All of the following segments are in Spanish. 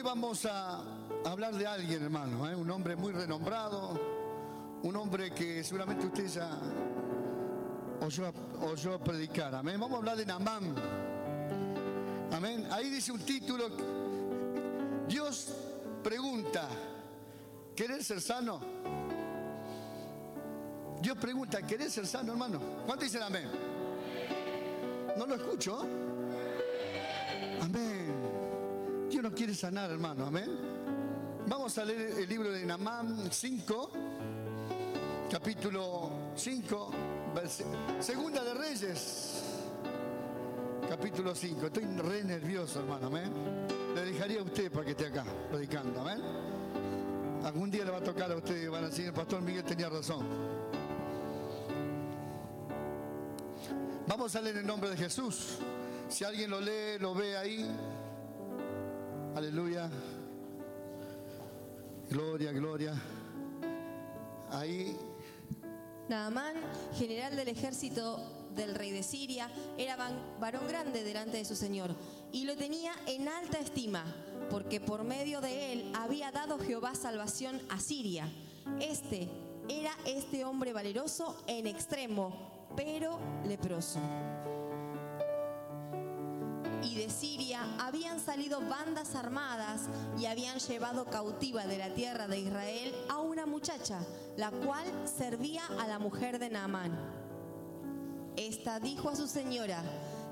hoy vamos a hablar de alguien, hermano, ¿eh? un hombre muy renombrado, un hombre que seguramente usted ya oyó, oyó predicar. Amén. Vamos a hablar de Namán. Amén. Ahí dice un título. Dios pregunta, ¿querés ser sano? Dios pregunta, ¿querés ser sano, hermano? ¿Cuánto dicen amén? No lo escucho. Amén. Dios nos quiere sanar, hermano. Amén. Vamos a leer el libro de Namán 5, capítulo 5, segunda de Reyes, capítulo 5. Estoy re nervioso, hermano. Amén. Le dejaría a usted para que esté acá predicando. Amén. Algún día le va a tocar a usted van a decir, el pastor Miguel tenía razón. Vamos a leer el nombre de Jesús. Si alguien lo lee, lo ve ahí. Aleluya. Gloria, gloria. Ahí. Naamán, general del ejército del rey de Siria, era varón grande delante de su señor y lo tenía en alta estima, porque por medio de él había dado Jehová salvación a Siria. Este era este hombre valeroso en extremo, pero leproso y de Siria habían salido bandas armadas y habían llevado cautiva de la tierra de Israel a una muchacha, la cual servía a la mujer de Naamán. Esta dijo a su señora,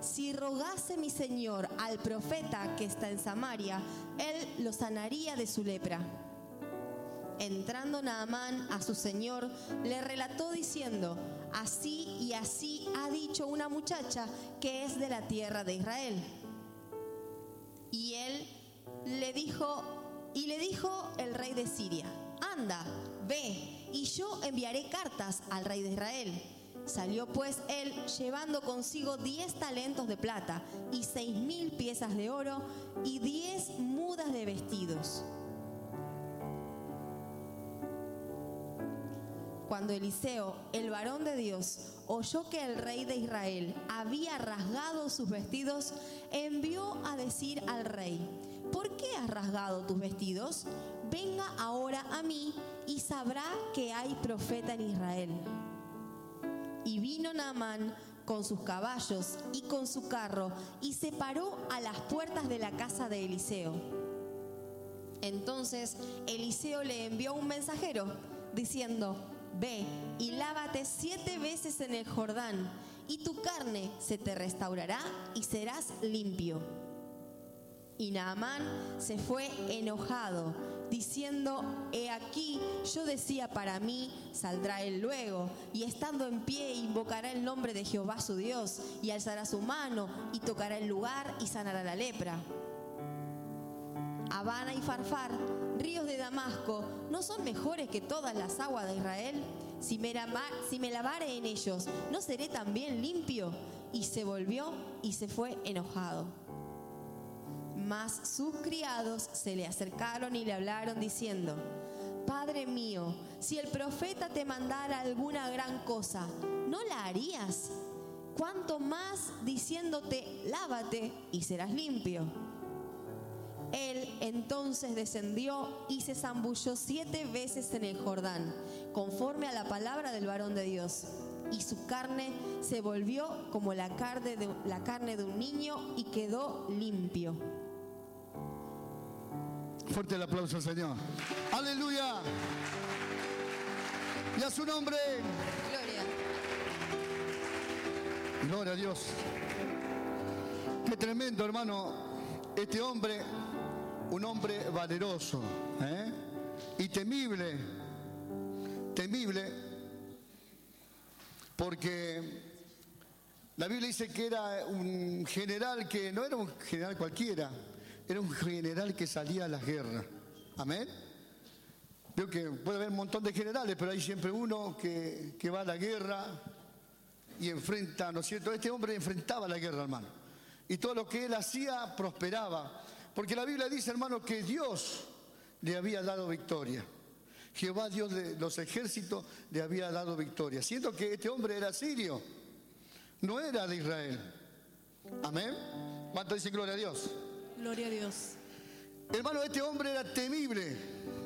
si rogase mi señor al profeta que está en Samaria, él lo sanaría de su lepra. Entrando Naamán a su señor, le relató diciendo, así y así ha dicho una muchacha que es de la tierra de Israel. Y él le dijo, y le dijo el rey de Siria, anda, ve, y yo enviaré cartas al rey de Israel. Salió pues él llevando consigo diez talentos de plata y seis mil piezas de oro y diez mudas de vestidos. Cuando Eliseo, el varón de Dios, oyó que el rey de Israel había rasgado sus vestidos, envió a decir al rey, ¿por qué has rasgado tus vestidos? Venga ahora a mí y sabrá que hay profeta en Israel. Y vino Naamán con sus caballos y con su carro y se paró a las puertas de la casa de Eliseo. Entonces Eliseo le envió un mensajero diciendo, Ve y lávate siete veces en el Jordán, y tu carne se te restaurará y serás limpio. Y Naamán se fue enojado, diciendo, He aquí, yo decía para mí, saldrá él luego, y estando en pie invocará el nombre de Jehová su Dios, y alzará su mano, y tocará el lugar, y sanará la lepra. Habana y Farfar, ríos de Damasco, ¿no son mejores que todas las aguas de Israel? Si me, si me lavare en ellos, ¿no seré también limpio? Y se volvió y se fue enojado. Mas sus criados se le acercaron y le hablaron diciendo, Padre mío, si el profeta te mandara alguna gran cosa, ¿no la harías? Cuanto más diciéndote, lávate y serás limpio. Él entonces descendió y se zambulló siete veces en el Jordán, conforme a la palabra del varón de Dios. Y su carne se volvió como la carne de, la carne de un niño y quedó limpio. Fuerte el aplauso al Señor. Aleluya. Y a su nombre. Gloria. Gloria a Dios. Qué tremendo, hermano. Este hombre un hombre valeroso ¿eh? y temible, temible, porque la Biblia dice que era un general que no era un general cualquiera, era un general que salía a las guerras. Amén. Veo que puede haber un montón de generales, pero hay siempre uno que, que va a la guerra y enfrenta, ¿no es cierto? Este hombre enfrentaba la guerra, hermano. Y todo lo que él hacía prosperaba. Porque la Biblia dice, hermano, que Dios le había dado victoria. Jehová, Dios de los ejércitos, le había dado victoria. Siento que este hombre era sirio, no era de Israel. Amén. ¿Cuánto dice gloria a Dios? Gloria a Dios. Hermano, este hombre era temible,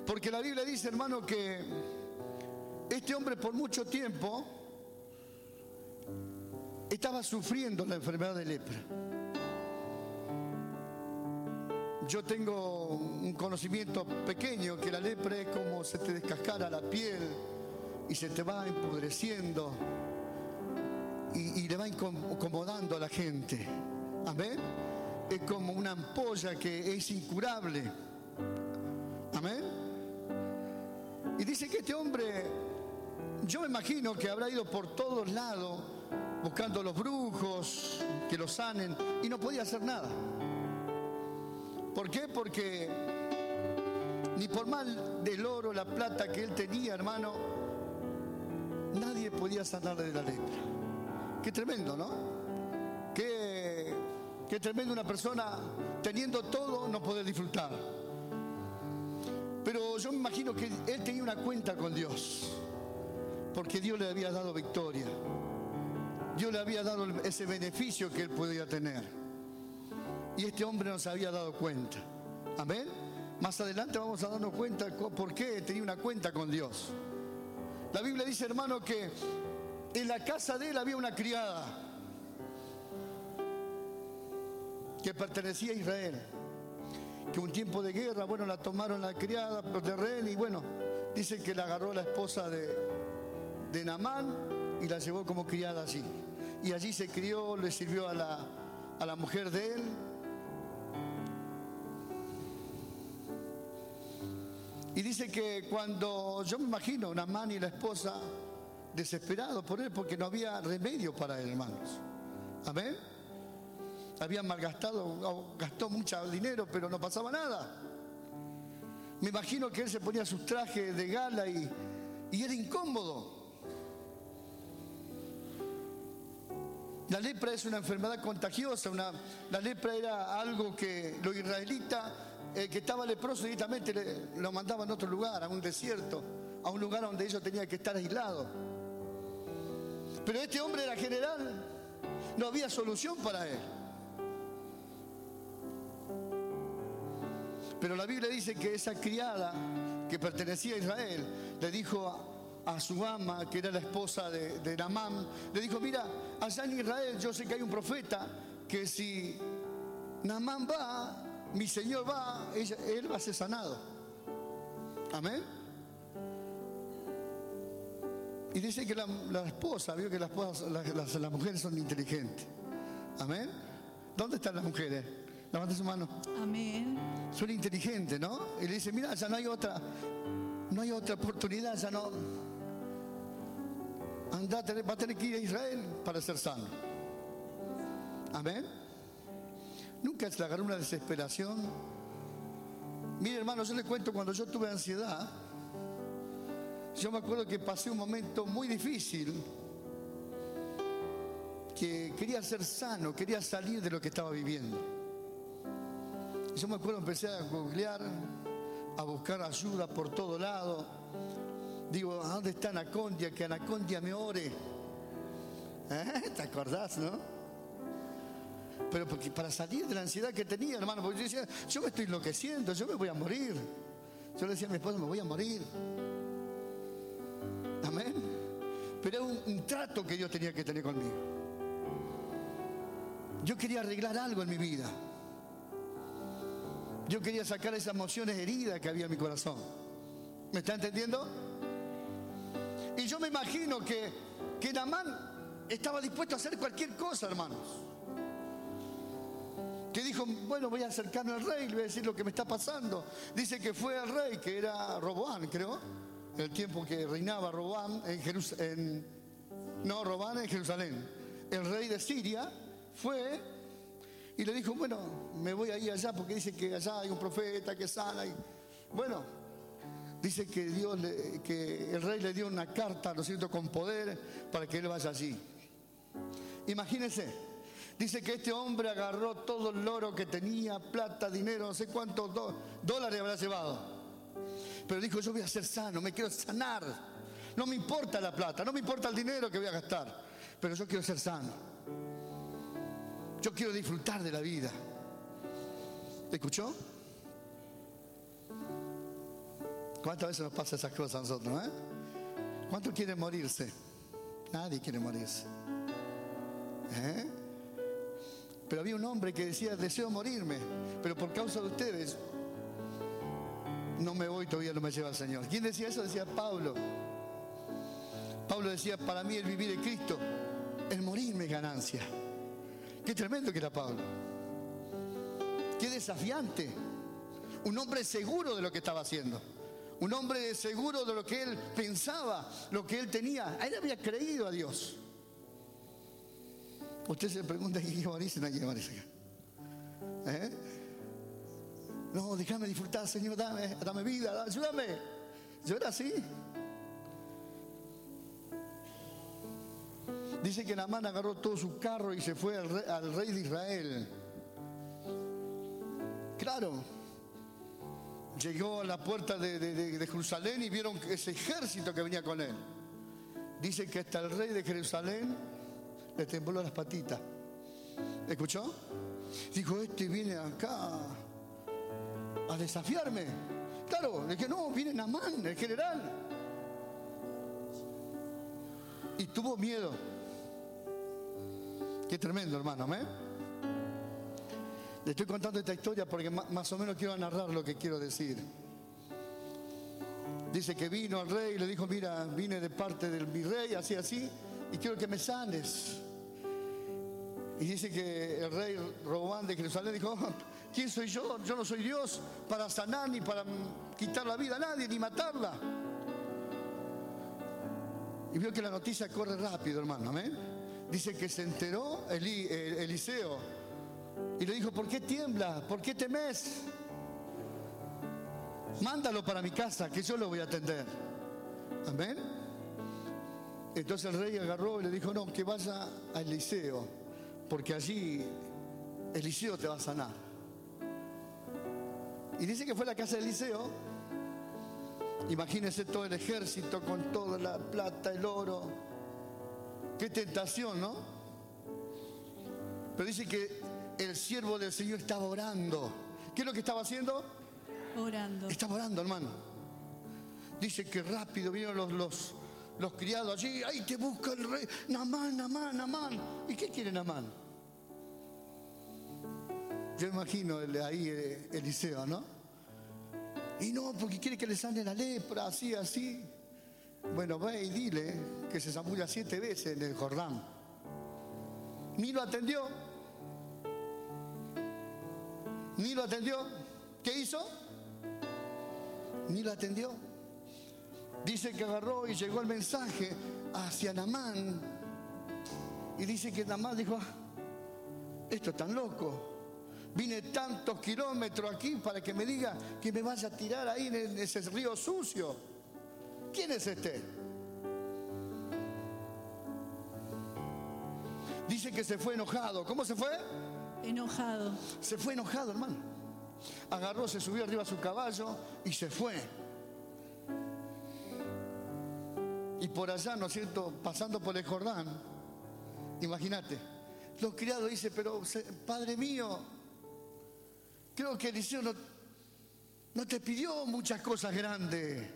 porque la Biblia dice, hermano, que este hombre por mucho tiempo estaba sufriendo la enfermedad de lepra. Yo tengo un conocimiento pequeño que la lepra es como se te descascara la piel y se te va empudreciendo y, le va incomodando a la gente. Amén. Es como una ampolla que es incurable. Amén. Y dice que este hombre, yo me imagino que habrá ido por todos lados buscando a los brujos que lo sanen y no podía hacer nada. ¿Por qué? Porque ni por mal del oro, la plata que él tenía, hermano, nadie podía sanarle de la lepra. Qué tremendo, ¿no? Qué, qué tremendo una persona teniendo todo no poder disfrutar. Pero yo me imagino que él tenía una cuenta con Dios, porque Dios le había dado victoria. Dios le había dado ese beneficio que él podía tener. Y este hombre no se había dado cuenta. Amén. Más adelante vamos a darnos cuenta por qué tenía una cuenta con Dios. La Biblia dice, hermano, que en la casa de él había una criada que pertenecía a Israel. Que un tiempo de guerra, bueno, la tomaron la criada de rehén y bueno, dice que la agarró la esposa de, de Namán y la llevó como criada allí. Y allí se crió, le sirvió a la, a la mujer de él. Y dice que cuando yo me imagino Namán y la esposa desesperados por él porque no había remedio para él, hermanos. Amén. Había malgastado, gastó mucho dinero, pero no pasaba nada. Me imagino que él se ponía sus trajes de gala y, y era incómodo. La lepra es una enfermedad contagiosa, una, la lepra era algo que los israelitas, el que estaba leproso directamente lo mandaban a otro lugar, a un desierto, a un lugar donde ellos tenían que estar aislados. Pero este hombre era general, no había solución para él. Pero la Biblia dice que esa criada que pertenecía a Israel le dijo a, a su ama, que era la esposa de, de Namán, le dijo, mira, allá en Israel yo sé que hay un profeta que si Namán va, mi Señor va, él va a ser sanado. Amén. Y dice que la, esposa, vio que las, las, mujeres son inteligentes. Amén. ¿Dónde están las mujeres? Levanta su mano. Amén. Son inteligentes, ¿no? Y le dice, mira, ya no hay otra, no hay otra oportunidad, ya no anda, va a tener que ir a Israel para ser sano. Amén. Nunca se le agarró una desesperación. Mire, hermano, yo le cuento cuando yo tuve ansiedad. Yo me acuerdo que pasé un momento muy difícil. Que quería ser sano, quería salir de lo que estaba viviendo. Yo me acuerdo, empecé a googlear, a buscar ayuda por todo lado Digo, ¿a dónde está Anacondia? Que Anacondia me ore. ¿Eh? ¿Te acordás, no? Pero porque para salir de la ansiedad que tenía, hermano, porque yo decía, yo me estoy enloqueciendo, yo me voy a morir. Yo le decía a mi esposa, me voy a morir. Amén. Pero era un, trato que Dios tenía que tener conmigo. Yo quería arreglar algo en mi vida. Yo quería sacar esas emociones heridas que había en mi corazón. ¿Me está entendiendo? Y yo me imagino que, que Namán estaba dispuesto a hacer cualquier cosa, hermanos. Que dijo, bueno, voy a acercarme al rey, le voy a decir lo que me está pasando. Dice que fue al rey, que era Roboán, creo, el tiempo que reinaba Roboán en Jerusalén. No, Robán en Jerusalén. El rey de Siria fue y le dijo, bueno, me voy a ir allá porque dice que allá hay un profeta que sana. Y, bueno, Dice que, Dios que el rey le dio una carta, ¿no es cierto?, con poder para que él vaya allí. Imagínense, dice que este hombre agarró todo el oro que tenía, plata, dinero, no sé cuántos dólares habrá llevado. Pero dijo, yo voy a ser sano, me quiero sanar. No me importa la plata, no me importa el dinero que voy a gastar, pero yo quiero ser sano. Yo quiero disfrutar de la vida. ¿Escuchó? ¿Cuántas veces nos pasa esas cosas a nosotros? Eh? ¿Cuántos quieren morirse? Nadie quiere morirse. ¿Eh? Pero había un hombre que decía, deseo morirme, pero por causa de ustedes no me voy, todavía no me lleva el Señor. ¿Quién decía eso? Decía Pablo. Pablo decía, para mí el vivir en Cristo, el morirme es ganancia. Qué tremendo que era Pablo. Qué desafiante. Un hombre seguro de lo que estaba haciendo. Un hombre seguro de lo que él pensaba, lo que él tenía. Él había creído a Dios. Usted se pregunta, ¿qué morirse? No hay que morirse. ¿Eh? No, déjame disfrutar, Señor, dame, dame vida, ayúdame. Yo era así. Dice que Namán agarró todo su carro y se fue al rey, de Israel. Claro. Llegó a la puerta de, de, Jerusalén y vieron ese ejército que venía con él. Dice que hasta el rey de Jerusalén le tembló las patitas. ¿Escuchó? Dijo, este viene acá a desafiarme. Claro, de que no, viene Namán, el general. Y tuvo miedo. Qué tremendo, hermano, ¿me? Le estoy contando esta historia porque más o menos quiero narrar lo que quiero decir. Dice que vino al rey y le dijo, mira, vine de parte del mi rey, así, así, y quiero que me sanes. Y dice que el rey Robán de Jerusalén dijo, ¿quién soy yo? Yo no soy Dios para sanar ni para quitar la vida a nadie, ni matarla. Y vio que la noticia corre rápido, hermano, amén dice que se enteró Eliseo y le dijo, ¿por qué tiembla? ¿Por qué temes? Mándalo para mi casa, que yo lo voy a atender. Amén. Entonces el rey agarró y le dijo, no, que vaya a Eliseo, porque allí Eliseo te va a sanar. Y dice que fue a la casa de Eliseo. Imagínese todo el ejército con toda la plata, el oro Qué tentación, ¿no? Pero dice que el siervo del Señor estaba orando. ¿Qué es lo que estaba haciendo? Orando. Estaba orando, hermano. Dice que rápido vinieron los, los, los criados allí. Ahí te busca el rey. Namán, Namán, Namán. ¿Y qué quiere Namán? Yo imagino ahí eh, Eliseo, ¿no? Y no, porque quiere que le sane la lepra, así, así. Bueno, ve y dile que se zamulla siete veces en el Jordán. Ni lo atendió. Ni lo atendió. ¿Qué hizo? Ni lo atendió. Dice que agarró y llegó el mensaje hacia Namán. Y dice que Namán dijo, ah, esto es tan loco. Vine tantos kilómetros aquí para que me diga que me vaya a tirar ahí en ese río sucio. ¿Quién es este? Dice que se fue enojado. ¿Cómo se fue? Enojado. Se fue enojado, hermano. Agarró, se subió arriba a su caballo y se fue. Y por allá, ¿no es cierto? Pasando por el Jordán, imagínate, los criados dicen, pero Padre mío, creo que Eliseo no, no te pidió muchas cosas grandes.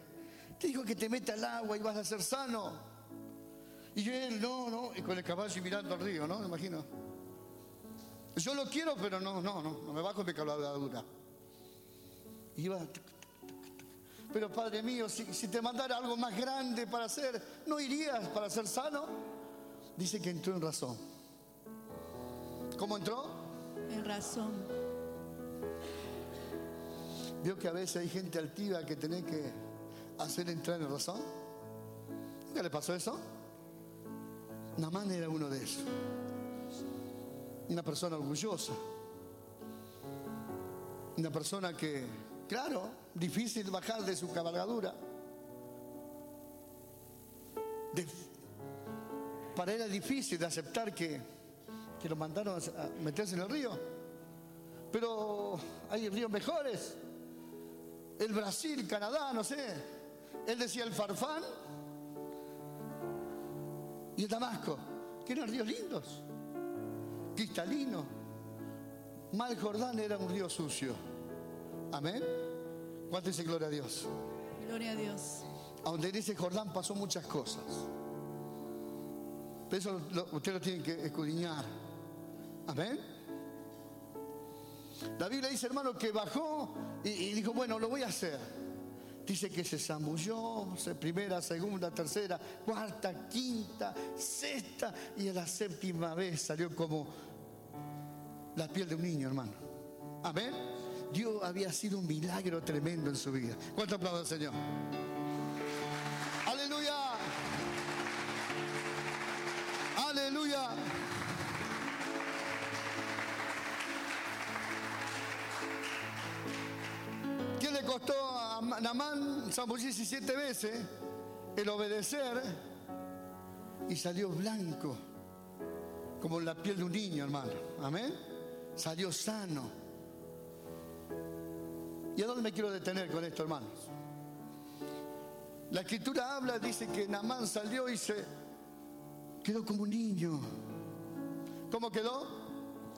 Te dijo que te meta al agua y vas a ser sano. Y él, no, no, y con el caballo mirando al río, ¿no? Me imagino. Yo lo quiero, pero no, no, no, no me bajo mi cabalgadura. Y iba. Pero Padre mío, si, si te mandara algo más grande para hacer, ¿no irías para ser sano? Dice que entró en razón. ¿Cómo entró? En razón. Vio que a veces hay gente altiva que tiene que hacer entrar en razón? ¿Qué le pasó eso? Namán era uno de esos. Una persona orgullosa. Una persona que, claro, difícil bajar de su cabalgadura. para él era difícil de aceptar que, que lo mandaron a meterse en el río. Pero hay ríos mejores. El Brasil, Canadá, no sé. Él decía el Farfán y el Damasco, que eran ríos lindos, cristalinos. Mal Jordán era un río sucio. Amén. ¿Cuánto dice gloria a Dios? Gloria a Dios. A donde ese Jordán pasó muchas cosas. Pero eso lo- ustedes lo tienen que escudriñar. Amén. La Biblia dice, hermano, que bajó y, y dijo, bueno, lo voy a hacer. Dice que se zambulló, se- primera, segunda, tercera, cuarta, quinta, sexta, y a la séptima vez salió como la piel de un niño, hermano. Amén. Dios había sido un milagro tremendo en su vida. ¿Cuánto aplauso Señor? Aleluya. Aleluya. ¿Qué le costó a Namán zambullirse siete veces? El obedecer y salió blanco como la piel de un niño, hermano. Amén. Salió sano. ¿Y a dónde me quiero detener con esto, hermanos? La escritura habla, dice que Namán salió y se quedó como un niño. ¿Cómo quedó?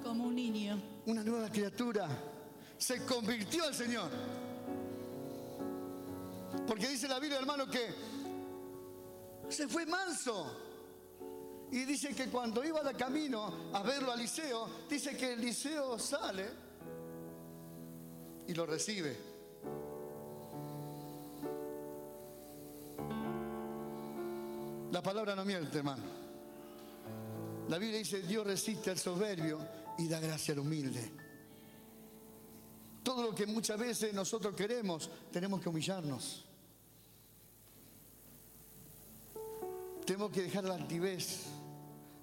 Como un niño. Una nueva criatura. Se convirtió al Señor. Porque dice la Biblia, hermano, que se fue manso. Y dice que cuando iba de camino a verlo a Eliseo, dice que Eliseo sale y lo recibe. La palabra no miente, hermano. La Biblia dice, Dios resiste al soberbio y da gracia al humilde. Todo lo que muchas veces nosotros queremos, tenemos que humillarnos. Tenemos que dejar la altivez,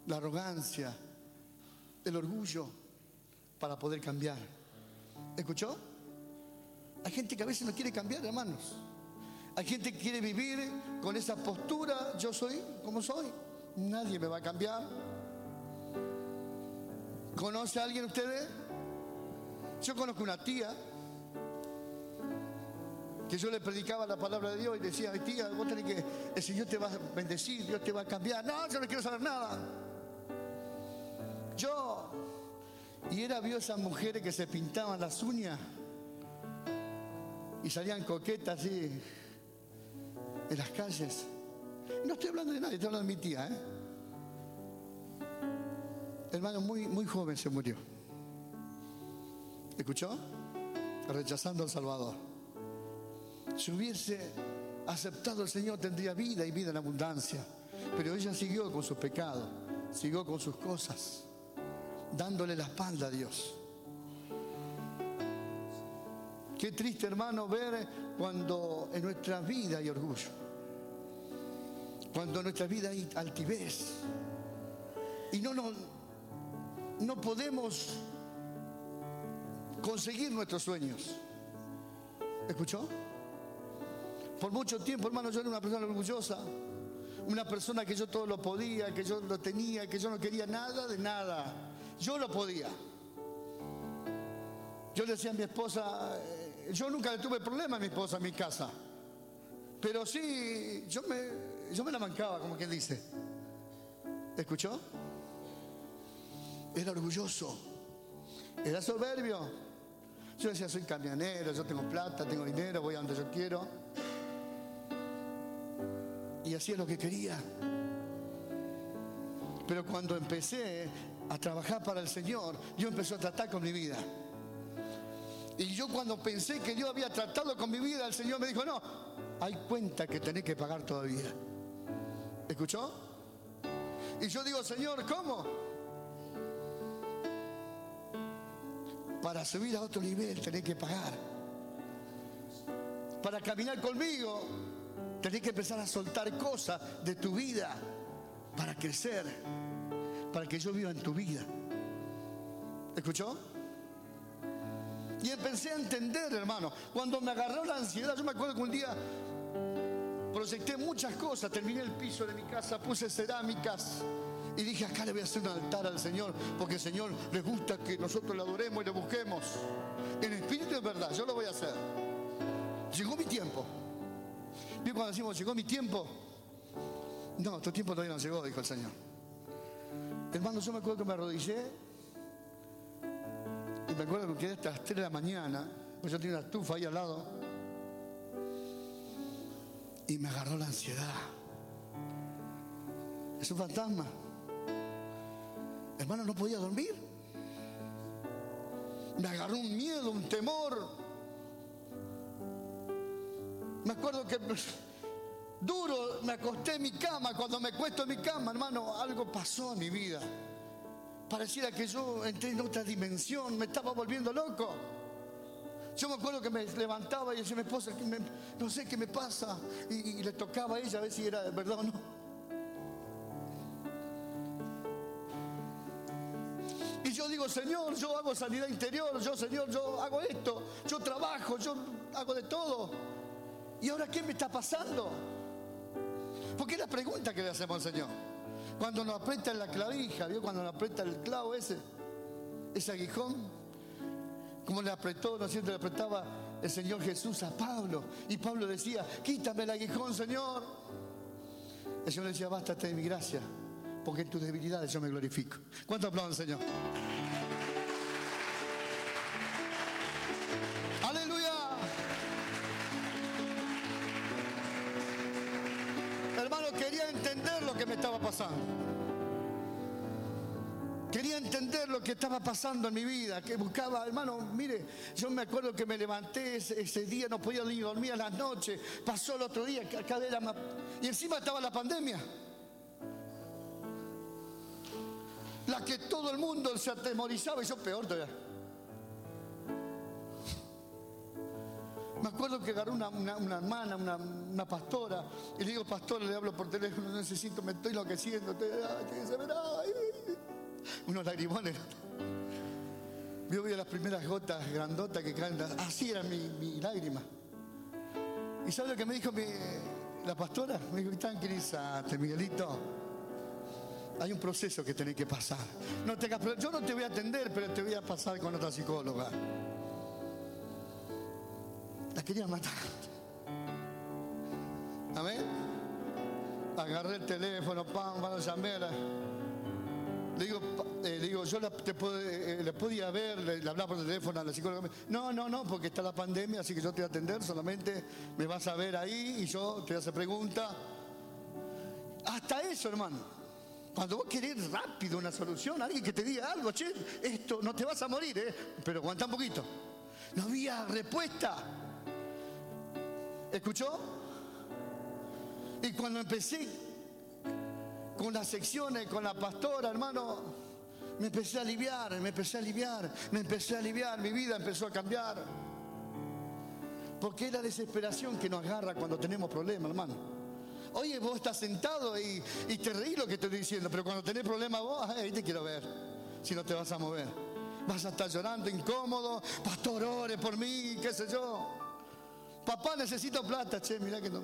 la arrogancia, el orgullo para poder cambiar. ¿Escuchó? Hay gente que a veces no quiere cambiar, hermanos. Hay gente que quiere vivir con esa postura, yo soy como soy, nadie me va a cambiar. ¿Conoce a alguien ustedes? Yo conozco una tía que yo le predicaba la palabra de Dios y decía, "Ay, tía, vos tenés que, el Señor te va a bendecir, Dios te va a cambiar. No, yo no quiero saber nada. Yo, y era vio esas mujeres que se pintaban las uñas y salían coquetas así en las calles. No estoy hablando de nadie, estoy hablando de mi tía, ¿eh? Hermano, muy, muy joven se murió. ¿Escuchó? Rechazando al Salvador. Si hubiese aceptado al Señor, tendría vida y vida en abundancia. Pero ella siguió con sus pecados, siguió con sus cosas, dándole la espalda a Dios. Qué triste, hermano, ver cuando en nuestra vida hay orgullo, cuando en nuestra vida hay altivez y no, no, no podemos conseguir nuestros sueños. ¿Escuchó? Por mucho tiempo, hermano, yo era una persona orgullosa, una persona que yo todo lo podía, que yo lo tenía, que yo no quería nada de nada. Yo lo podía. Yo le decía a mi esposa, yo nunca le tuve problema a mi esposa en mi casa, pero sí, yo me, yo me la mancaba, como quien dice. ¿Escuchó? Era orgulloso, era soberbio. Yo decía, soy camionero, yo tengo plata, tengo dinero, voy a donde yo quiero. Y hacía lo que quería. Pero cuando empecé a trabajar para el Señor, Dios empezó a tratar con mi vida. Y yo cuando pensé que Dios había tratado con mi vida, el Señor me dijo, no, hay cuenta que tenés que pagar todavía. ¿Escuchó? Y yo digo, Señor, ¿cómo? Para subir a otro nivel tenés que pagar. Para caminar conmigo tenés que empezar a soltar cosas de tu vida para crecer, para que yo viva en tu vida. ¿Escuchó? Y empecé a entender, hermano. Cuando me agarró la ansiedad, yo me acuerdo que un día proyecté muchas cosas, terminé el piso de mi casa, puse cerámicas y dije, acá le voy a hacer un altar al Señor, porque el Señor le gusta que nosotros le adoremos y le busquemos. En espíritu es verdad, yo lo voy a hacer. Llegó mi tiempo. ¿Vio cuando decimos, llegó mi tiempo? No, tu tiempo todavía no llegó, dijo el Señor. Hermano, yo me acuerdo que me arrodillé me acuerdo que me quedé hasta las 3 de la mañana, pues yo tenía una estufa ahí al lado. y me agarró la ansiedad. Es un fantasma. Hermano, no podía dormir. Me agarró un miedo, un temor. Me acuerdo que duro me acosté en mi cama. Cuando me acuesto en mi cama, hermano, algo pasó en mi vida. Pareciera que yo entré en otra dimensión, me estaba volviendo loco. Yo me acuerdo que me levantaba y decía mi esposa, no sé qué me pasa, y, le tocaba a ella a ver si era verdad o no. Y yo digo, Señor, yo hago sanidad interior, yo, Señor, yo hago esto, yo trabajo, yo hago de todo. ¿Y ahora qué me está pasando? Porque es la pregunta que le hacemos al Señor. Cuando nos aprieta la clavija, ¿vio? Cuando nos aprieta el clavo ese, ese aguijón, como le apretó, ¿no es cierto? Le apretaba el Señor Jesús a Pablo. Y Pablo decía, quítame el aguijón, Señor. El Señor le decía, bástate de mi gracia, porque en tus debilidades yo me glorifico. ¿Cuánto aplaudan, Señor? Aleluya. Que me estaba pasando. Quería entender lo que estaba pasando en mi vida, que buscaba, hermano, mire, yo me acuerdo que me levanté ese, día, no podía ni dormir a las noches, pasó el otro día. Y encima estaba la pandemia. La que todo el mundo se atemorizaba y yo peor todavía. Me acuerdo que agarró una, hermana, una, pastora, y le digo, pastora, le hablo por teléfono, necesito, me estoy enloqueciendo, unos lagrimones. Yo vi las primeras gotas grandotas que caen, así era mi, lágrima. ¿Y sabe lo que me dijo la pastora? Me dijo, tranquilízate, Miguelito. Hay un proceso que tenés que pasar. Yo no te voy a atender, pero te voy a pasar con otra psicóloga. La quería matar. Amén. Agarré el teléfono, pam, van a llamar. Le digo, eh, digo yo te eh, le podía ver, le, hablaba por teléfono a la psicóloga. No, no, no, porque está la pandemia, así que yo te voy a atender, solamente me vas a ver ahí y yo te voy a hacer preguntas. Hasta eso, hermano. Cuando vos querés rápido una solución, alguien que te diga algo, che, esto no te vas a morir, ¿eh? pero aguanta un poquito. No había respuesta. ¿Escuchó? Y cuando empecé con las secciones, con la pastora, hermano, me empecé a aliviar, me empecé a aliviar, me empecé a aliviar, mi vida empezó a cambiar. Porque es la desesperación que nos agarra cuando tenemos problemas, hermano. Oye, vos estás sentado y, te reí lo que estoy diciendo, pero cuando tenés problemas vos, ahí te quiero ver, si no te vas a mover. Vas a estar llorando, incómodo, pastor, ore por mí, qué sé yo. Papá, necesito plata, che, mira que no.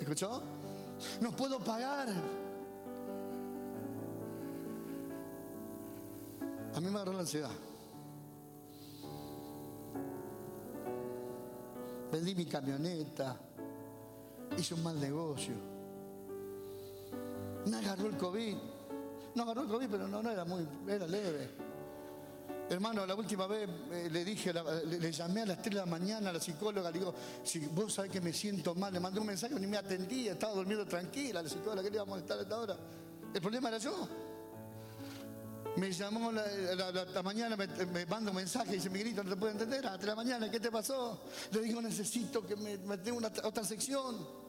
¿Escuchó? no puedo pagar. A mí me agarró la ansiedad. Vendí mi camioneta, hice un mal negocio. Me agarró el COVID. No agarró el COVID, pero no, no era muy, era leve. Hermano, la última vez eh, le dije, le, llamé a las 3 de la mañana a la psicóloga, le digo, si vos sabés que me siento mal, le mandé un mensaje, ni me atendía, estaba durmiendo tranquila, la psicóloga quería molestar a esta hora. El problema era yo. Me llamó la, la, mañana, me, me, manda un mensaje y dice, Miguelito, no te puedo entender, a las 3 de la mañana, ¿qué te pasó? Le digo, necesito que me, me una, otra sección.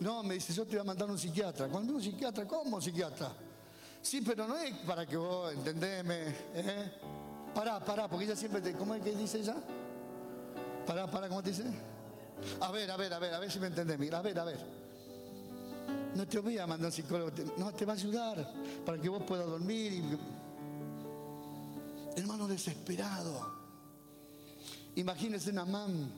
No, me dice, yo te voy a mandar un psiquiatra. Cuando un psiquiatra, ¿cómo psiquiatra? Sí, pero no es para que vos entendeme, ¿eh? Pará, pará, porque ella siempre te. ¿Cómo es que dice ella? Pará, pará, ¿cómo te dice? A ver, a ver, a ver, a ver si me entendés. Mira, a ver, a ver. No te voy a mandar un psicólogo, no, te va a ayudar para que vos puedas dormir. Y... Hermano desesperado. Imagínese una man,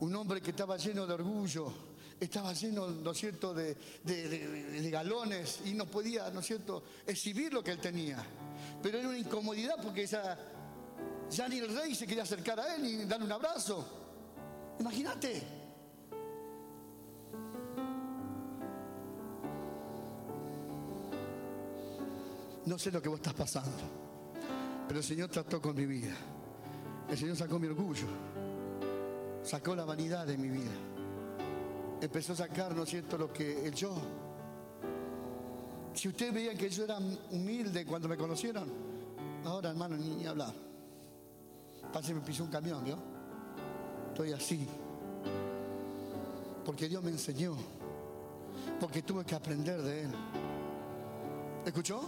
un hombre que estaba lleno de orgullo, estaba lleno, ¿no es cierto?, de, de, galones y no podía, ¿no es cierto?, exhibir lo que él tenía pero era una incomodidad porque ya, ni el rey se quería acercar a él ni darle un abrazo. Imagínate. No sé lo que vos estás pasando, pero el Señor trató con mi vida. El Señor sacó mi orgullo, sacó la vanidad de mi vida. empezó a sacar, ¿no es cierto?, lo que el yo. Si ustedes veían que yo era humilde cuando me conocieron, ahora hermano, ni, ni hablar. Que me pisó un camión, ¿vio? Estoy así. Porque Dios me enseñó. Porque tuve que aprender de Él. ¿Escuchó?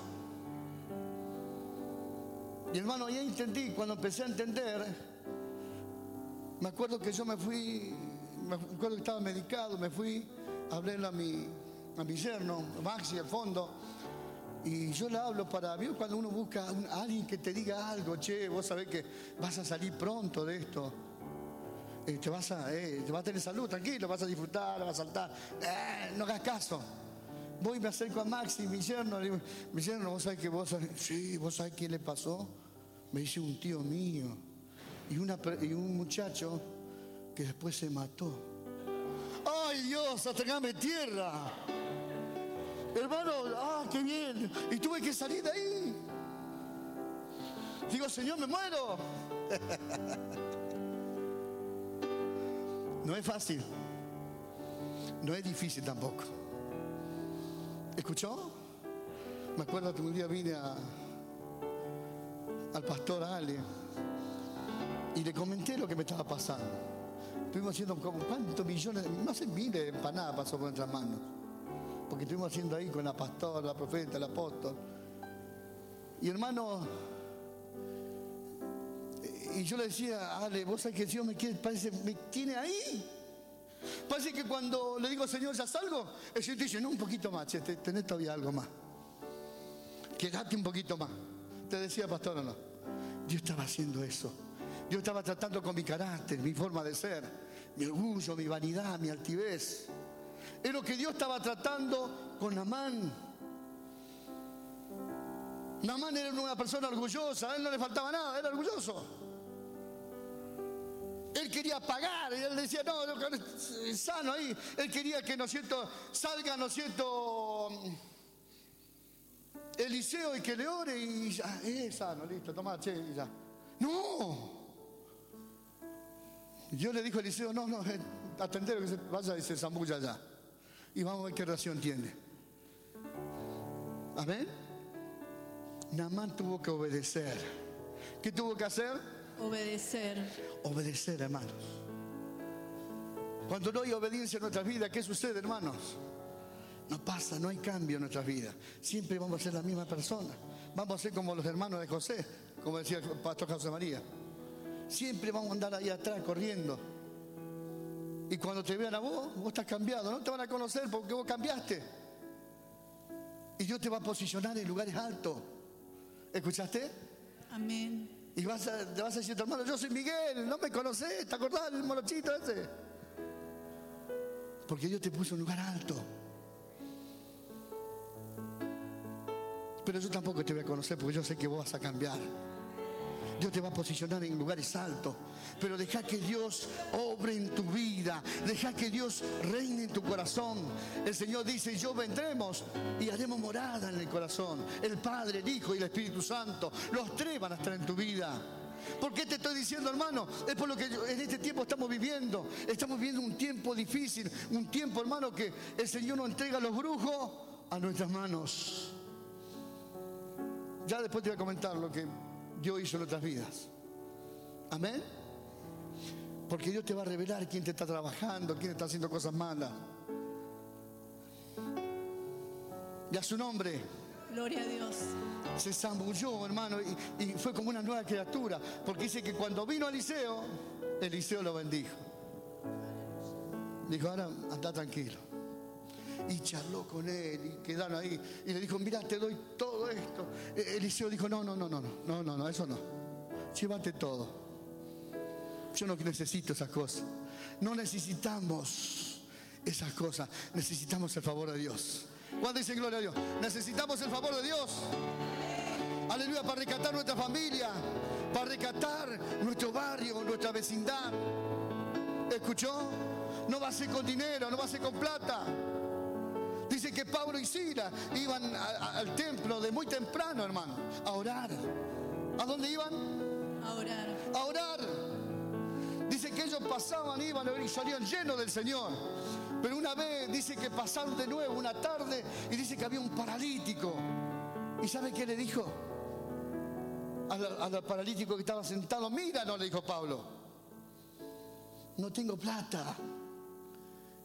Y hermano, ya entendí, cuando empecé a entender, me acuerdo que yo me fui, me acuerdo que estaba medicado, me fui, hablé a mi, a mi yerno, Maxi, al fondo, y yo le hablo para, ¿vio cuando uno busca a alguien que te diga algo, che, vos sabés que vas a salir pronto de esto? Eh, te, vas a, eh, te vas a tener salud, tranquilo, vas a disfrutar, vas a saltar. Eh, no hagas caso. Voy y me acerco a Maxi, mi yerno, le digo, mi yerno, vos sabés que vos sabés, sí, vos sabés qué le pasó. Me dice un tío mío y, un muchacho que después se mató. ¡Ay Dios, atragame tierra! Hermano, ¡ah, qué bien! Y tuve que salir de ahí. Digo, Señor, me muero. No es fácil. No es difícil tampoco. ¿Escuchó? Me acuerdo que un día vine al pastor Ale y le comenté lo que me estaba pasando. Estuvimos haciendo como cuántos millones, no sé, miles de empanadas pasó por nuestras manos. Porque estuvimos haciendo ahí con la pastora, la profeta, el apóstol. Y hermano, y yo le decía, Ale, vos sabés que Dios me quiere, parece, me tiene ahí. Parece que cuando le digo, Señor, ¿ya salgo? El Señor te dice, no, un poquito más, che, te- tenés todavía algo más. Quedate un poquito más. Te decía, pastor, no. Dios estaba haciendo eso. Dios estaba tratando con mi carácter, mi forma de ser, mi orgullo, mi vanidad, mi altivez. Es lo que Dios estaba tratando con Namán. Namán era una persona orgullosa, a él no le faltaba nada, era orgulloso. Él quería pagar, y él decía, no, es sano ahí. Él quería que, ¿no es cierto?, salga, ¿no es cierto?, Eliseo y que le ore y ya, es sano, listo, toma, che, y ya. No. Yo le dijo a Eliseo, no, no, eh, atendero que se vaya y se zambulla allá. Y vamos a ver qué relación tiene. Amén. Namán tuvo que obedecer. ¿Qué tuvo que hacer? Obedecer. Obedecer, hermanos. Cuando no hay obediencia en nuestras vidas, ¿qué sucede, hermanos? No pasa, no hay cambio en nuestras vidas. Siempre vamos a ser la misma persona. Vamos a ser como los hermanos de José, como decía el pastor José María. Siempre vamos a andar ahí atrás corriendo. Y cuando te vean a vos, vos estás cambiado. No te van a conocer porque vos cambiaste. Y Dios te va a posicionar en lugares altos. ¿Escuchaste? Amén. Y vas a, te vas a decir hermano, yo soy Miguel, no me conocés, ¿te acordás del morochito ese? Porque Dios te puso en un lugar alto. Pero yo tampoco te voy a conocer porque yo sé que vos vas a cambiar. Dios te va a posicionar en lugares altos. Pero deja que Dios obre en tu vida. Deja que Dios reine en tu corazón. El Señor dice, yo vendremos y haremos morada en el corazón. El Padre, el Hijo y el Espíritu Santo. Los tres van a estar en tu vida. ¿Por qué te estoy diciendo, hermano? Es por lo que en este tiempo estamos viviendo. Estamos viviendo un tiempo difícil. Un tiempo, hermano, que el Señor nos entrega los brujos a nuestras manos. Ya después te voy a comentar lo que Dios hizo en nuestras vidas. Amén. Porque Dios te va a revelar quién te está trabajando, quién está haciendo cosas malas. Y a su nombre Gloria a Dios. se zambulló, hermano, y, y fue como una nueva criatura. Porque dice que cuando vino Eliseo, Eliseo lo bendijo. Dijo, ahora anda tranquilo. Y charló con él y quedaron ahí. Y le dijo, mira, te doy todo esto. E- Eliseo dijo, no, no, no, no, no, no, no, eso no. Llévate todo. Yo no necesito esas cosas. No necesitamos esas cosas. Necesitamos el favor de Dios. ¿Cuándo dicen gloria a Dios? Necesitamos el favor de Dios. Aleluya, para rescatar nuestra familia, para rescatar nuestro barrio, nuestra vecindad. ¿Escuchó? No va a ser con dinero, no va a ser con plata. Dice que Pablo y Sila iban a- a- al templo de muy temprano, hermano, a orar. ¿A dónde iban? A orar. A orar. Dice que ellos pasaban, iban y salían llenos del Señor. Pero una vez dice que pasaron de nuevo una tarde y dice que había un paralítico. ¿Y sabe qué le dijo? Al, al paralítico que estaba sentado, mira, no le dijo Pablo. No tengo plata,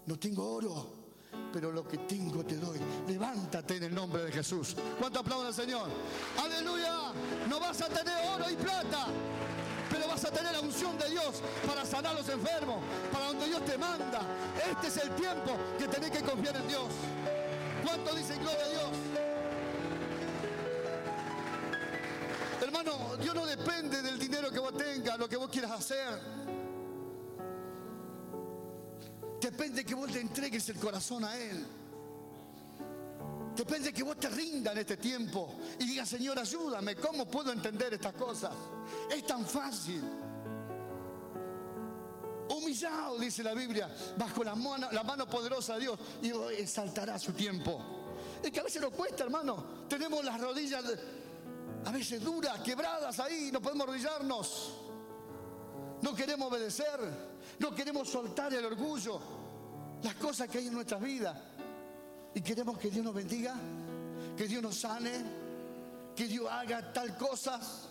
no tengo oro, pero lo que tengo te doy. Levántate en el nombre de Jesús. ¿Cuánto aplauden al Señor? Aleluya. No vas a tener oro y plata, pero vas a tener la unción de Dios para sanar a los enfermos, para donde Dios te manda. Este es el tiempo que tenés que confiar en Dios. ¿Cuánto dicen gloria a Dios? Hermano, Dios no depende del dinero que vos tengas, lo que vos quieras hacer. Depende que vos le entregues el corazón a Él. Depende que vos te rindas en este tiempo y digas, Señor, ayúdame, ¿cómo puedo entender estas cosas? Es tan fácil. Humillado, dice la Biblia, bajo la mano, la poderosa de Dios y exaltará su tiempo. Es que a veces nos cuesta, hermano. Tenemos las rodillas a veces duras, quebradas ahí, no podemos arrodillarnos. No queremos obedecer, no queremos soltar el orgullo, las cosas que hay en nuestras vidas. Y queremos que Dios nos bendiga, que Dios nos sane, que Dios haga tal cosas.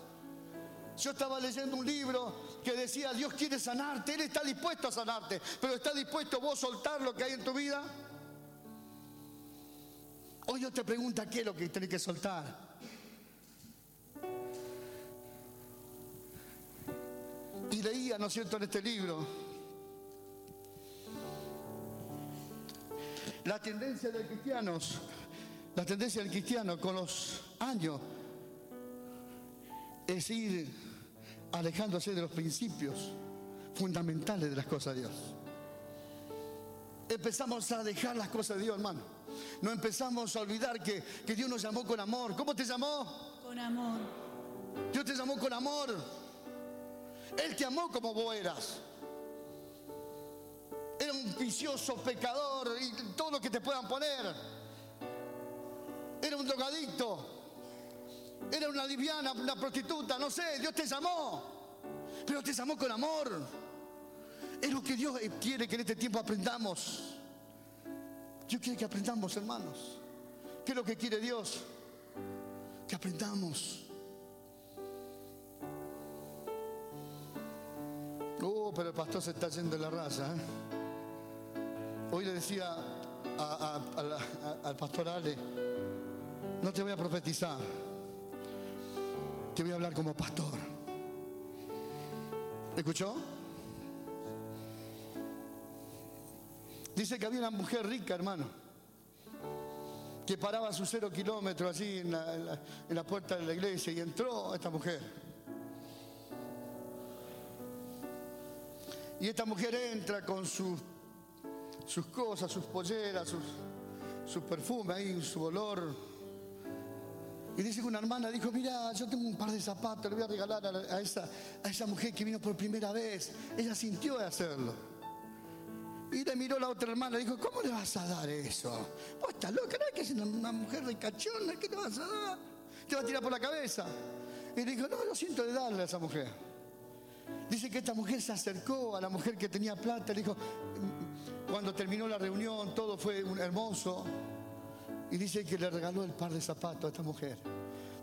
Yo estaba leyendo un libro que decía, Dios quiere sanarte, Él está dispuesto a sanarte, pero ¿está dispuesto vos soltar lo que hay en tu vida? Hoy Dios te pregunta qué es lo que tenés que soltar. Y leía, ¿no es cierto?, en este libro. La tendencia de cristianos, la tendencia del cristiano con los años es ir alejándose de los principios fundamentales de las cosas de Dios. Empezamos a dejar las cosas de Dios, hermano. No empezamos a olvidar que, que Dios nos llamó con amor. ¿Cómo te llamó? Con amor. Dios te llamó con amor. Él te amó como vos eras. Era un vicioso pecador y todo lo que te puedan poner. Era un drogadicto. Era una liviana, una prostituta, no sé. Dios te llamó. Pero te llamó con amor. Es lo que Dios quiere que en este tiempo aprendamos. Dios quiere que aprendamos, hermanos. ¿Qué es lo que quiere Dios? Que aprendamos. Oh, pero el pastor se está yendo de la raza. ¿eh? Hoy le decía al pastor Ale, no te voy a profetizar, te voy a hablar como pastor. ¿Escuchó? Dice que había una mujer rica, hermano, que paraba sus cero kilómetros la, en la- en la puerta de la iglesia y entró esta mujer. Y esta mujer entra con sus, sus cosas, sus polleras, sus, sus perfumes ahí, su olor. Y dice que una hermana dijo, mira, yo tengo un par de zapatos, le voy a regalar a, esa, a esa mujer que vino por primera vez. Ella sintió de hacerlo. Y le miró la otra hermana y dijo, ¿cómo le vas a dar eso? Vos estás loca, ¿no? que es una, una mujer ricachona, ¿qué le vas a dar? Te va a tirar por la cabeza. Y le dijo, no, yo siento de darle a esa mujer. Dice que esta mujer se acercó a la mujer que tenía plata, le dijo, cuando terminó la reunión, todo fue hermoso. Y dice que le regaló el par de zapatos a esta mujer.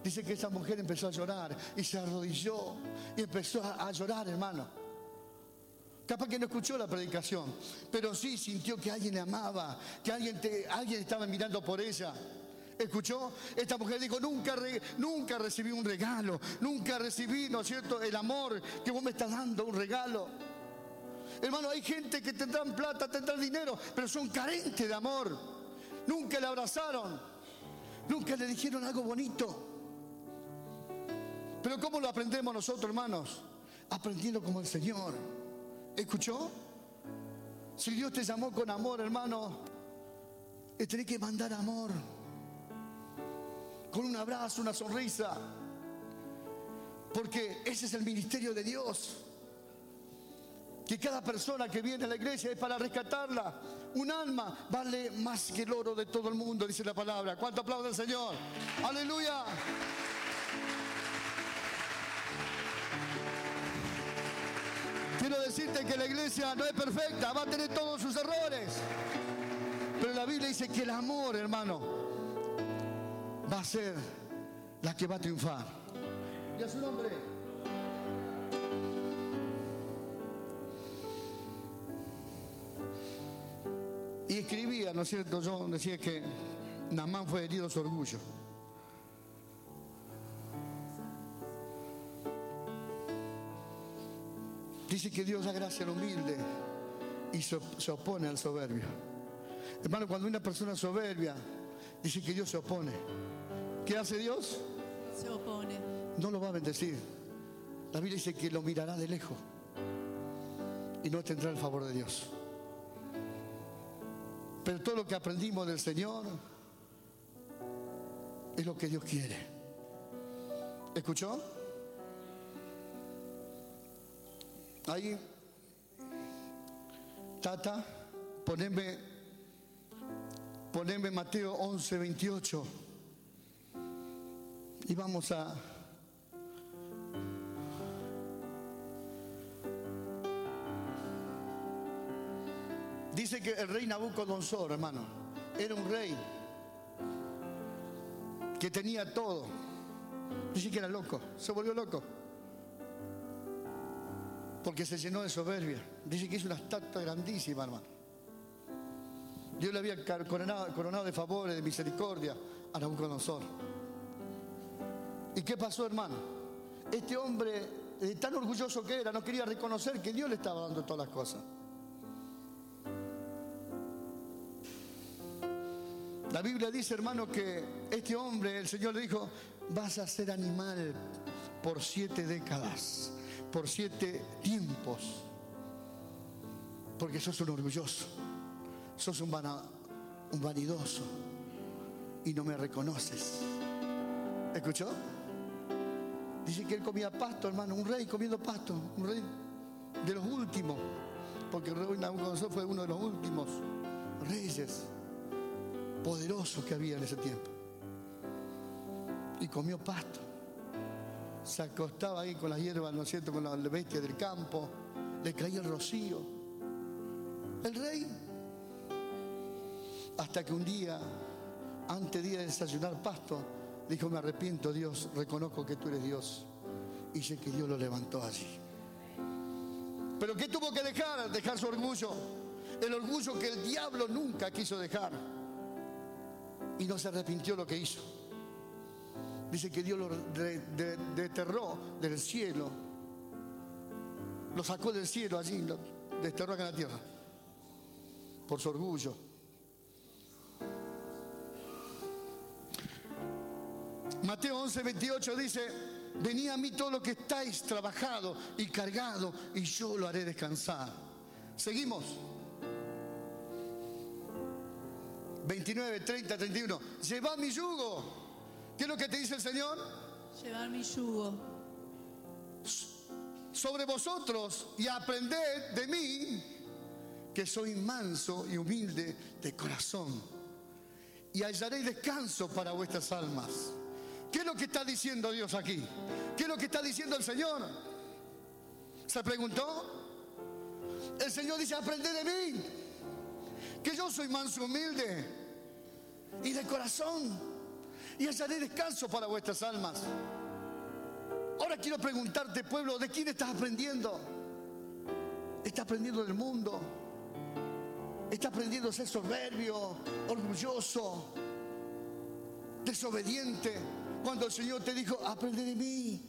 Dice que esa mujer empezó a llorar y se arrodilló y empezó a, llorar, hermano. Capaz que no escuchó la predicación, pero sí sintió que alguien le amaba, que alguien, alguien estaba mirando por ella. ¿Escuchó? Esta mujer dijo, nunca, nunca recibí un regalo, nunca recibí, ¿no es cierto?, el amor que vos me estás dando, un regalo. Hermano, hay gente que tendrán plata, tendrán dinero, pero son carentes de amor. Nunca le abrazaron, nunca le dijeron algo bonito. Pero ¿cómo lo aprendemos nosotros, hermanos? Aprendiendo como el Señor. ¿Escuchó? Si Dios te llamó con amor, hermano, le tenés que mandar amor. Con un abrazo, una sonrisa. Porque ese es el ministerio de Dios. Que cada persona que viene a la iglesia es para rescatarla. Un alma vale más que el oro de todo el mundo, dice la palabra. ¿Cuánto aplaude el Señor? Aleluya. Quiero decirte que la iglesia no es perfecta, va a tener todos sus errores. Pero la Biblia dice que el amor, hermano, va a ser la que va a triunfar. Y a su nombre. Y escribía, ¿no es cierto? Yo decía que Namán fue herido su orgullo. Dice que Dios da gracia al humilde y se, se opone al soberbio. Hermano, cuando una persona soberbia dice que Dios se opone, ¿qué hace Dios? Se opone. No lo va a bendecir. La Biblia dice que lo mirará de lejos y no tendrá el favor de Dios. Pero todo lo que aprendimos del Señor es lo que Dios quiere. ¿Escuchó? Ahí, Tata, poneme, poneme Mateo 11, 28. Y vamos a... Dice que el rey Nabucodonosor, hermano, era un rey que tenía todo. Dice que era loco, se volvió loco. Porque se llenó de soberbia. Dice que hizo una estatua grandísima, hermano. Dios le había coronado de favores, de misericordia a Nabucodonosor. ¿Y qué pasó, hermano? Este hombre, eh, tan orgulloso que era, no quería reconocer que Dios le estaba dando todas las cosas. La Biblia dice, hermano, que este hombre, el Señor le dijo, vas a ser animal por siete décadas, por siete tiempos, porque sos un orgulloso, sos un, vanidoso y no me reconoces. ¿Escuchó? Dice que él comía pasto, hermano, un rey comiendo pasto, un rey de los últimos, porque el rey Nabucodonosor fue uno de los últimos reyes poderosos que había en ese tiempo. Y comió pasto. Se acostaba ahí con las hierbas, ¿no es cierto?, con las bestias del campo. Le caía el rocío. El rey. Hasta que un día, antes de desayunar pasto, dijo, me arrepiento Dios, reconozco que tú eres Dios. Y sé que Dios lo levantó allí. Pero ¿qué tuvo que dejar? Dejar su orgullo. El orgullo que el diablo nunca quiso dejar y no se arrepintió lo que hizo. Dice que Dios lo de- de- desterró del cielo, lo sacó del cielo allí, lo desterró acá en la tierra, por su orgullo. Mateo 11, 28 dice, venid a mí todos los que estáis trabajados y cargados, y yo lo haré descansar. Seguimos. 29, 30, 31. Llevad mi yugo. ¿Qué es lo que te dice el Señor? Llevar mi yugo Sobre vosotros y aprended de mí, que soy manso y humilde de corazón. Y hallaréis descanso para vuestras almas. ¿Qué es lo que está diciendo Dios aquí? ¿Qué es lo que está diciendo el Señor? ¿Se preguntó? El Señor dice, aprended de mí, que yo soy manso y humilde y de corazón, y hallaré descanso para vuestras almas. Ahora quiero preguntarte, pueblo, ¿de quién estás aprendiendo? ¿Estás aprendiendo del mundo? ¿Estás aprendiendo a ser soberbio, orgulloso, desobediente? Cuando el Señor te dijo, aprende de mí.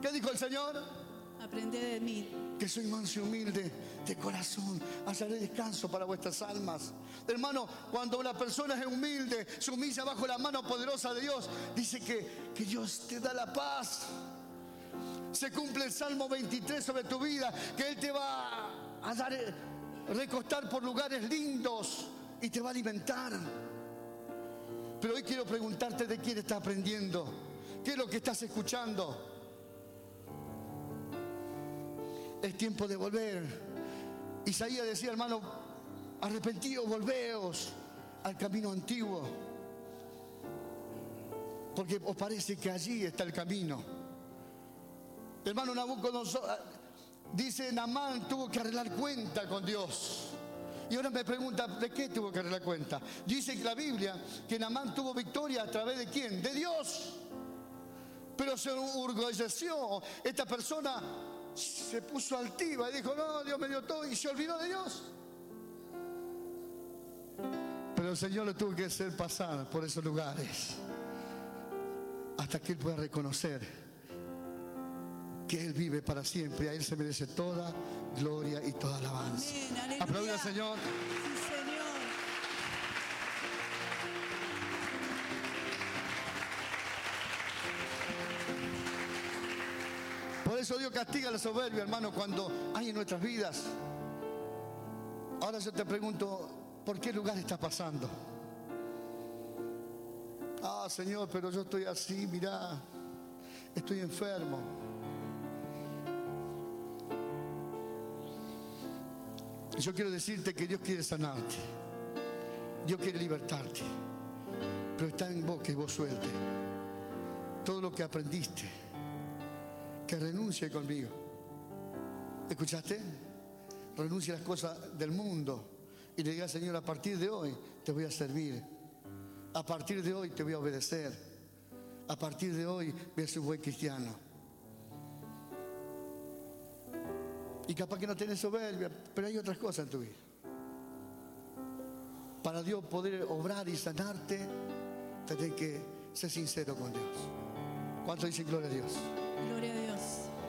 ¿Qué dijo el Señor? Aprende de mí que soy manso y humilde de corazón, hallaré descanso para vuestras almas. Hermano, cuando una persona es humilde, se humilla bajo la mano poderosa de Dios, dice que, que Dios te da la paz. Se cumple el Salmo 23 sobre tu vida, que Él te va a dar, eh, recostar por lugares lindos y te va a alimentar. Pero hoy quiero preguntarte de quién estás aprendiendo, qué es lo que estás escuchando. Es tiempo de volver. Isaías decía, hermano, arrepentidos, volveos al camino antiguo. Porque os parece que allí está el camino. Hermano Nabucodonosor, Dice, Namán tuvo que arreglar cuenta con Dios. Y ahora me pregunta, ¿de qué tuvo que arreglar cuenta? Dice la Biblia que Namán tuvo victoria a través de quién? De Dios. Pero se orgulleció. Esta persona se puso altiva y dijo, no, Dios me dio todo y se olvidó de Dios. Pero el Señor le tuvo que hacer pasar por esos lugares hasta que Él pueda reconocer que Él vive para siempre y a Él se merece toda gloria y toda alabanza. Aplauda al Señor. Eso Dios castiga la soberbia, hermano, cuando hay en nuestras vidas. Ahora yo te pregunto, ¿por qué lugar estás pasando? Ah, Señor, pero yo estoy así, mirá, estoy enfermo. Yo quiero decirte que Dios quiere sanarte. Dios quiere libertarte. Pero está en vos que vos suelte todo lo que aprendiste que renuncie conmigo. ¿Escuchaste? Renuncie a las cosas del mundo y le diga, Señor, a partir de hoy te voy a servir. A partir de hoy te voy a obedecer. A partir de hoy voy a ser un buen cristiano. Y capaz que no tenés soberbia, pero hay otras cosas en tu vida. Para Dios poder obrar y sanarte, tenés que ser sincero con Dios. ¿Cuánto dicen gloria a Dios? Gloria a Dios.